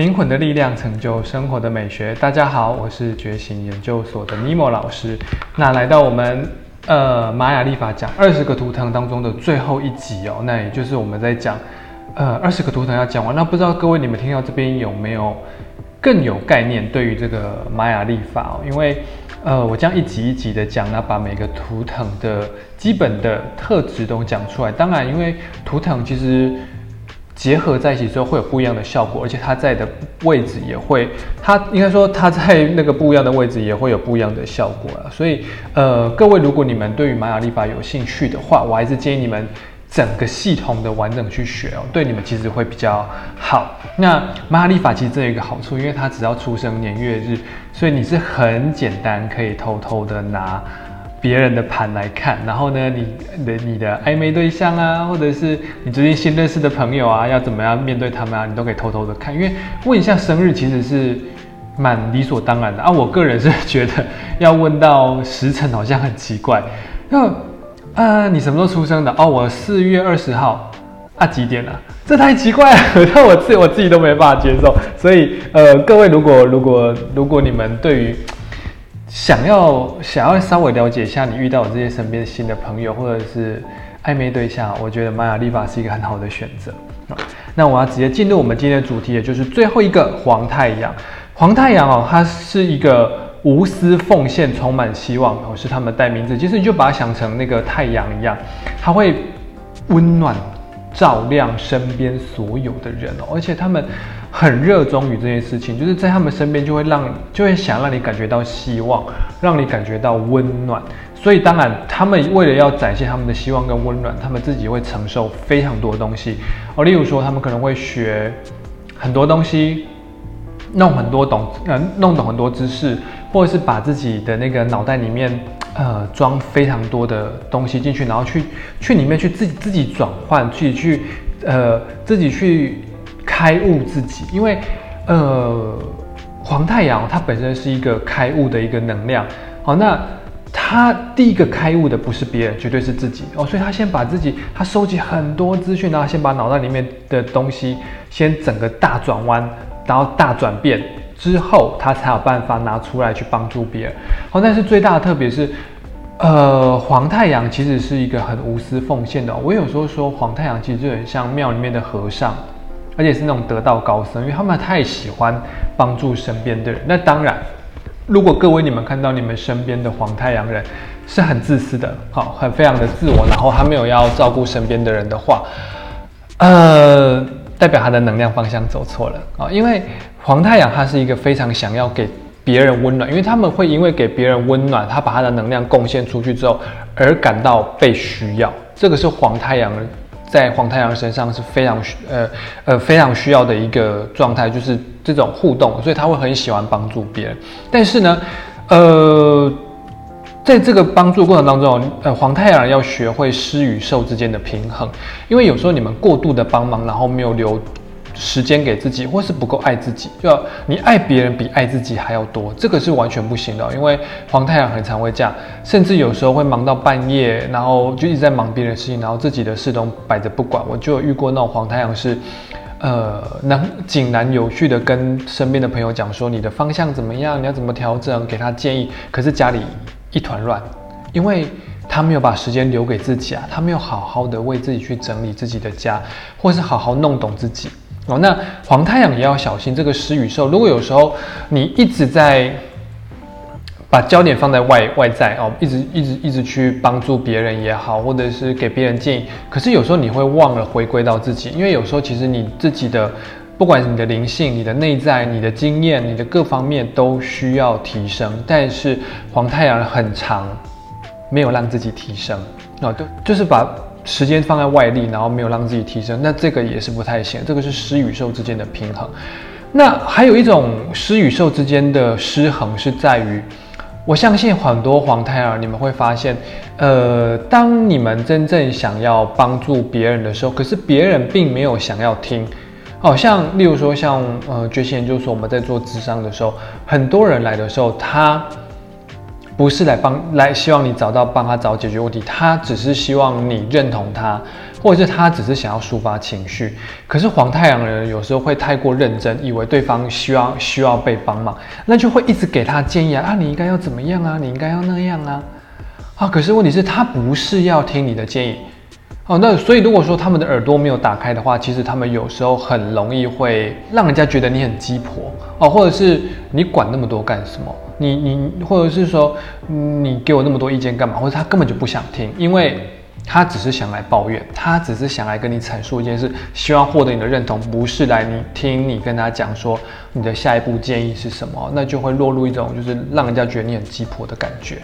灵魂的力量成就生活的美学。大家好，我是觉醒研究所的尼莫老师。那来到我们呃玛雅历法讲二十个图腾当中的最后一集哦，那也就是我们在讲呃二十个图腾要讲完。那不知道各位你们听到这边有没有更有概念对于这个玛雅历法哦？因为呃我将一集一集的讲，那把每个图腾的基本的特质都讲出来。当然，因为图腾其实。结合在一起之后会有不一样的效果，而且它在的位置也会，它应该说它在那个不一样的位置也会有不一样的效果啊。所以，呃，各位如果你们对于玛雅历法有兴趣的话，我还是建议你们整个系统的完整去学哦，对你们其实会比较好。那玛雅历法其实这有一个好处，因为它只要出生年月日，所以你是很简单可以偷偷的拿。别人的盘来看，然后呢，你的你的暧昧对象啊，或者是你最近新认识的朋友啊，要怎么样面对他们啊，你都可以偷偷的看，因为问一下生日其实是蛮理所当然的啊。我个人是觉得要问到时辰好像很奇怪，那啊，你什么时候出生的？哦，我四月二十号啊，几点啊？这太奇怪了，让我自我自己都没办法接受。所以呃，各位如果如果如果你们对于想要想要稍微了解一下你遇到这些身边新的朋友或者是暧昧对象，我觉得玛雅历法是一个很好的选择。那我要直接进入我们今天的主题，也就是最后一个黄太阳。黄太阳哦，它是一个无私奉献、充满希望哦，是他们的代名字。其实你就把它想成那个太阳一样，它会温暖照亮身边所有的人哦，而且他们。很热衷于这件事情，就是在他们身边就会让就会想让你感觉到希望，让你感觉到温暖。所以当然，他们为了要展现他们的希望跟温暖，他们自己会承受非常多东西。哦，例如说，他们可能会学很多东西，弄很多懂，呃，弄懂很多知识，或者是把自己的那个脑袋里面，呃，装非常多的东西进去，然后去去里面去自己自己转换，自己去，呃，自己去。开悟自己，因为，呃，黄太阳它本身是一个开悟的一个能量，好，那他第一个开悟的不是别人，绝对是自己哦，所以他先把自己，他收集很多资讯，然后先把脑袋里面的东西先整个大转弯，然后大转变之后，他才有办法拿出来去帮助别人。好，但是最大的特别是，呃，黄太阳其实是一个很无私奉献的。我有时候说黄太阳其实就很像庙里面的和尚。而且是那种得道高僧，因为他们太喜欢帮助身边的人。那当然，如果各位你们看到你们身边的黄太阳人是很自私的，好，很非常的自我，然后他没有要照顾身边的人的话，呃，代表他的能量方向走错了啊。因为黄太阳他是一个非常想要给别人温暖，因为他们会因为给别人温暖，他把他的能量贡献出去之后，而感到被需要。这个是黄太阳。在黄太阳身上是非常呃呃非常需要的一个状态，就是这种互动，所以他会很喜欢帮助别人。但是呢，呃，在这个帮助过程当中，呃，黄太阳要学会施与受之间的平衡，因为有时候你们过度的帮忙，然后没有留。时间给自己，或是不够爱自己，就你爱别人比爱自己还要多，这个是完全不行的。因为黄太阳很常会这样，甚至有时候会忙到半夜，然后就一直在忙别人的事情，然后自己的事都摆着不管。我就有遇过那种黄太阳是，呃，能井然有序的跟身边的朋友讲说你的方向怎么样，你要怎么调整，给他建议。可是家里一团乱，因为他没有把时间留给自己啊，他没有好好的为自己去整理自己的家，或是好好弄懂自己。哦，那黄太阳也要小心这个食与受。如果有时候你一直在把焦点放在外外在哦，一直一直一直去帮助别人也好，或者是给别人建议，可是有时候你会忘了回归到自己，因为有时候其实你自己的，不管你的灵性、你的内在、你的经验、你的各方面都需要提升，但是黄太阳很长，没有让自己提升哦，对，就是把。时间放在外力，然后没有让自己提升，那这个也是不太行。这个是施与受之间的平衡。那还有一种施与受之间的失衡，是在于，我相信很多黄胎儿，你们会发现，呃，当你们真正想要帮助别人的时候，可是别人并没有想要听。好像例如说，像呃觉醒研究所，我们在做智商的时候，很多人来的时候，他。不是来帮来希望你找到帮他找解决问题，他只是希望你认同他，或者是他只是想要抒发情绪。可是黄太阳人有时候会太过认真，以为对方需要需要被帮忙，那就会一直给他建议啊，啊你应该要怎么样啊，你应该要那样啊，啊可是问题是，他不是要听你的建议。哦，那所以如果说他们的耳朵没有打开的话，其实他们有时候很容易会让人家觉得你很鸡婆哦，或者是你管那么多干什么？你你或者是说你给我那么多意见干嘛？或者他根本就不想听，因为他只是想来抱怨，他只是想来跟你阐述一件事，希望获得你的认同，不是来你听你跟他讲说你的下一步建议是什么，那就会落入一种就是让人家觉得你很鸡婆的感觉。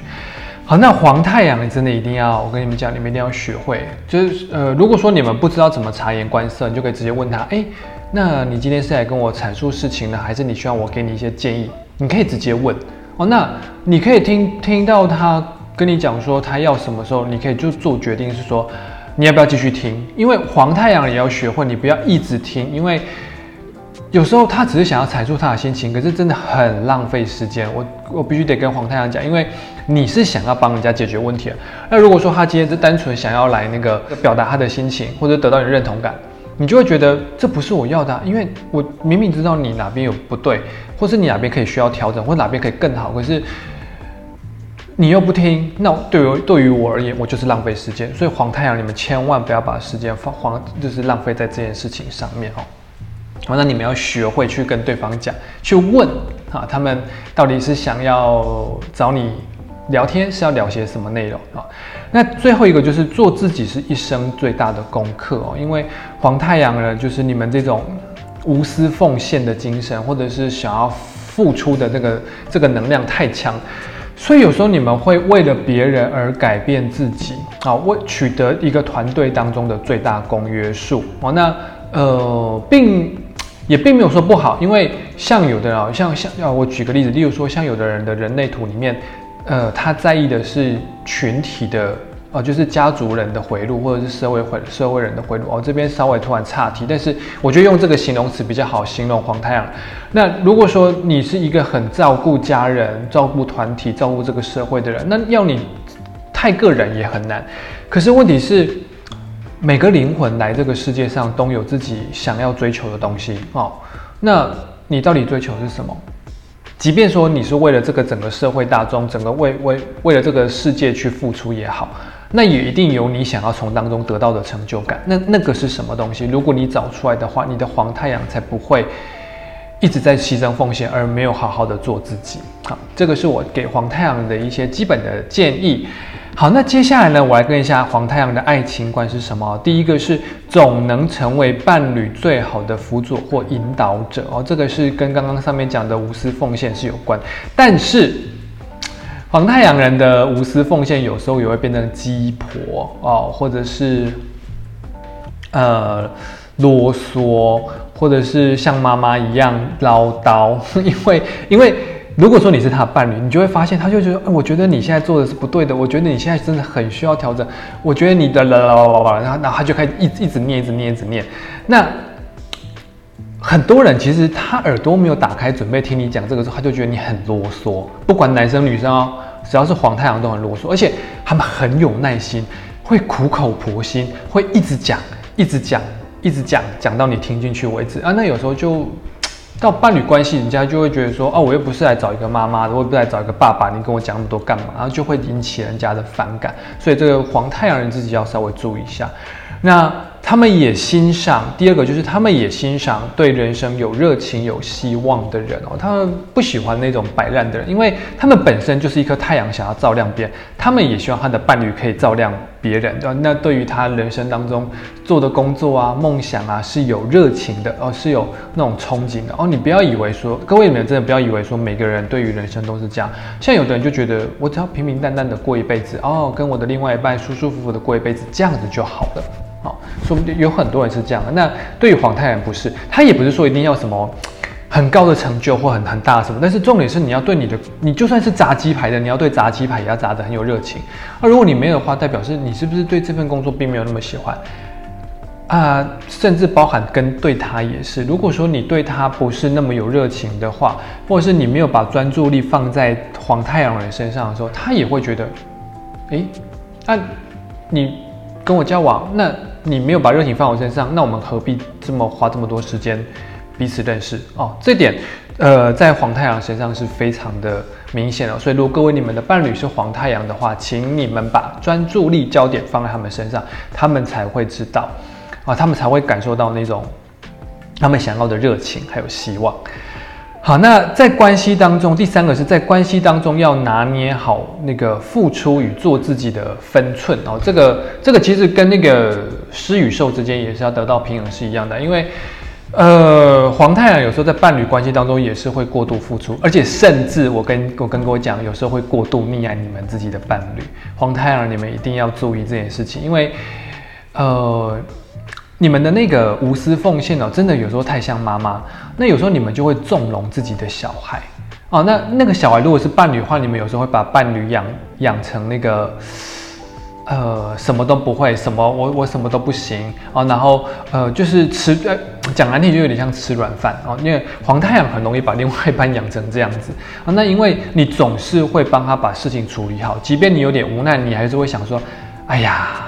好，那黄太阳你真的一定要，我跟你们讲，你们一定要学会，就是呃，如果说你们不知道怎么察言观色，你就可以直接问他，哎，那你今天是来跟我阐述事情呢，还是你需要我给你一些建议？你可以直接问哦。那你可以听听到他跟你讲说他要什么时候，你可以就做决定，是说你要不要继续听？因为黄太阳也要学会，你不要一直听，因为。有时候他只是想要阐述他的心情，可是真的很浪费时间。我我必须得跟黄太阳讲，因为你是想要帮人家解决问题。那如果说他今天是单纯想要来那个表达他的心情，或者得到你的认同感，你就会觉得这不是我要的，因为我明明知道你哪边有不对，或是你哪边可以需要调整，或哪边可以更好，可是你又不听，那对于对于我而言，我就是浪费时间。所以黄太阳，你们千万不要把时间放黄，就是浪费在这件事情上面哦。那你们要学会去跟对方讲，去问啊，他们到底是想要找你聊天，是要聊些什么内容啊？那最后一个就是做自己是一生最大的功课哦，因为黄太阳呢，就是你们这种无私奉献的精神，或者是想要付出的这个这个能量太强，所以有时候你们会为了别人而改变自己啊，为取得一个团队当中的最大公约数哦。那呃，并。也并没有说不好，因为像有的人，像像要我举个例子，例如说像有的人的人类图里面，呃，他在意的是群体的，呃，就是家族人的回路，或者是社会回社会人的回路。哦，这边稍微突然岔题，但是我觉得用这个形容词比较好形容黄太阳。那如果说你是一个很照顾家人、照顾团体、照顾这个社会的人，那要你太个人也很难。可是问题是。每个灵魂来这个世界上都有自己想要追求的东西哦。那你到底追求是什么？即便说你是为了这个整个社会大众，整个为为为了这个世界去付出也好，那也一定有你想要从当中得到的成就感。那那个是什么东西？如果你找出来的话，你的黄太阳才不会一直在牺牲奉献，而没有好好的做自己。好，这个是我给黄太阳的一些基本的建议。好，那接下来呢，我来跟一下黄太阳的爱情观是什么？第一个是总能成为伴侣最好的辅佐或引导者哦，这个是跟刚刚上面讲的无私奉献是有关。但是黄太阳人的无私奉献有时候也会变成鸡婆哦，或者是呃啰嗦，或者是像妈妈一样唠叨，因 为因为。如果说你是他的伴侣，你就会发现，他就觉得，哎，我觉得你现在做的是不对的，我觉得你现在真的很需要调整，我觉得你的啦啦啦啦啦，然后，然后他就开始一一直念，一直念，一直念。那很多人其实他耳朵没有打开，准备听你讲这个时候，他就觉得你很啰嗦，不管男生女生哦，只要是黄太阳都很啰嗦，而且他们很有耐心，会苦口婆心，会一直讲，一直讲，一直讲，讲到你听进去为止啊。那有时候就。到伴侣关系，人家就会觉得说，哦，我又不是来找一个妈妈的，我又不是来找一个爸爸，你跟我讲那么多干嘛？然后就会引起人家的反感，所以这个黄太阳人自己要稍微注意一下。那他们也欣赏，第二个就是他们也欣赏对人生有热情、有希望的人哦。他们不喜欢那种摆烂的人，因为他们本身就是一颗太阳，想要照亮别人。他们也希望他的伴侣可以照亮别人。那对于他人生当中做的工作啊、梦想啊，是有热情的哦，是有那种憧憬的哦。你不要以为说，各位你们真的不要以为说，每个人对于人生都是这样。像有的人就觉得，我只要平平淡淡的过一辈子哦，跟我的另外一半舒舒服服的过一辈子，这样子就好了。说不定有很多人是这样的。那对于黄太阳不是，他也不是说一定要什么很高的成就或很很大什么。但是重点是你要对你的，你就算是炸鸡排的，你要对炸鸡排也要炸得很有热情。那如果你没有的话，代表是你是不是对这份工作并没有那么喜欢？啊，甚至包含跟对他也是。如果说你对他不是那么有热情的话，或者是你没有把专注力放在黄太阳人身上的时候，他也会觉得，哎，那你跟我交往，那你没有把热情放我身上，那我们何必这么花这么多时间彼此认识哦？这点，呃，在黄太阳身上是非常的明显的。所以，如果各位你们的伴侣是黄太阳的话，请你们把专注力焦点放在他们身上，他们才会知道。啊，他们才会感受到那种他们想要的热情还有希望。好，那在关系当中，第三个是在关系当中要拿捏好那个付出与做自己的分寸哦。这个这个其实跟那个施与受之间也是要得到平衡是一样的，因为呃，黄太阳有时候在伴侣关系当中也是会过度付出，而且甚至我跟我跟各位讲，有时候会过度溺爱你们自己的伴侣。黄太阳，你们一定要注意这件事情，因为呃。你们的那个无私奉献哦，真的有时候太像妈妈。那有时候你们就会纵容自己的小孩哦。那那个小孩如果是伴侣的话，你们有时候会把伴侣养养成那个呃什么都不会，什么我我什么都不行哦。然后呃就是吃呃讲难听就有点像吃软饭哦。因为黄太阳很容易把另外一半养成这样子啊。那因为你总是会帮他把事情处理好，即便你有点无奈，你还是会想说，哎呀。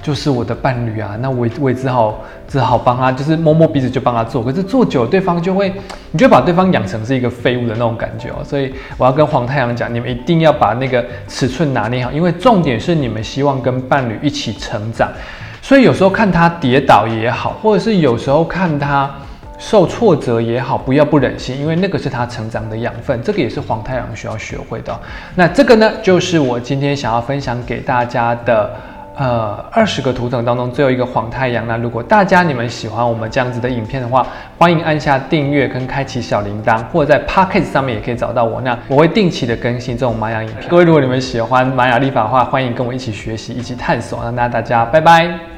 就是我的伴侣啊，那我我也只好只好帮他，就是摸摸鼻子就帮他做。可是做久，对方就会，你就把对方养成是一个废物的那种感觉哦。所以我要跟黄太阳讲，你们一定要把那个尺寸拿捏好，因为重点是你们希望跟伴侣一起成长。所以有时候看他跌倒也好，或者是有时候看他受挫折也好，不要不忍心，因为那个是他成长的养分。这个也是黄太阳需要学会的。那这个呢，就是我今天想要分享给大家的。呃，二十个图腾当中最后一个黄太阳。那如果大家你们喜欢我们这样子的影片的话，欢迎按下订阅跟开启小铃铛，或者在 Pocket 上面也可以找到我。那我会定期的更新这种玛雅影片。各位如果你们喜欢玛雅历法的话，欢迎跟我一起学习，一起探索。那大家拜拜。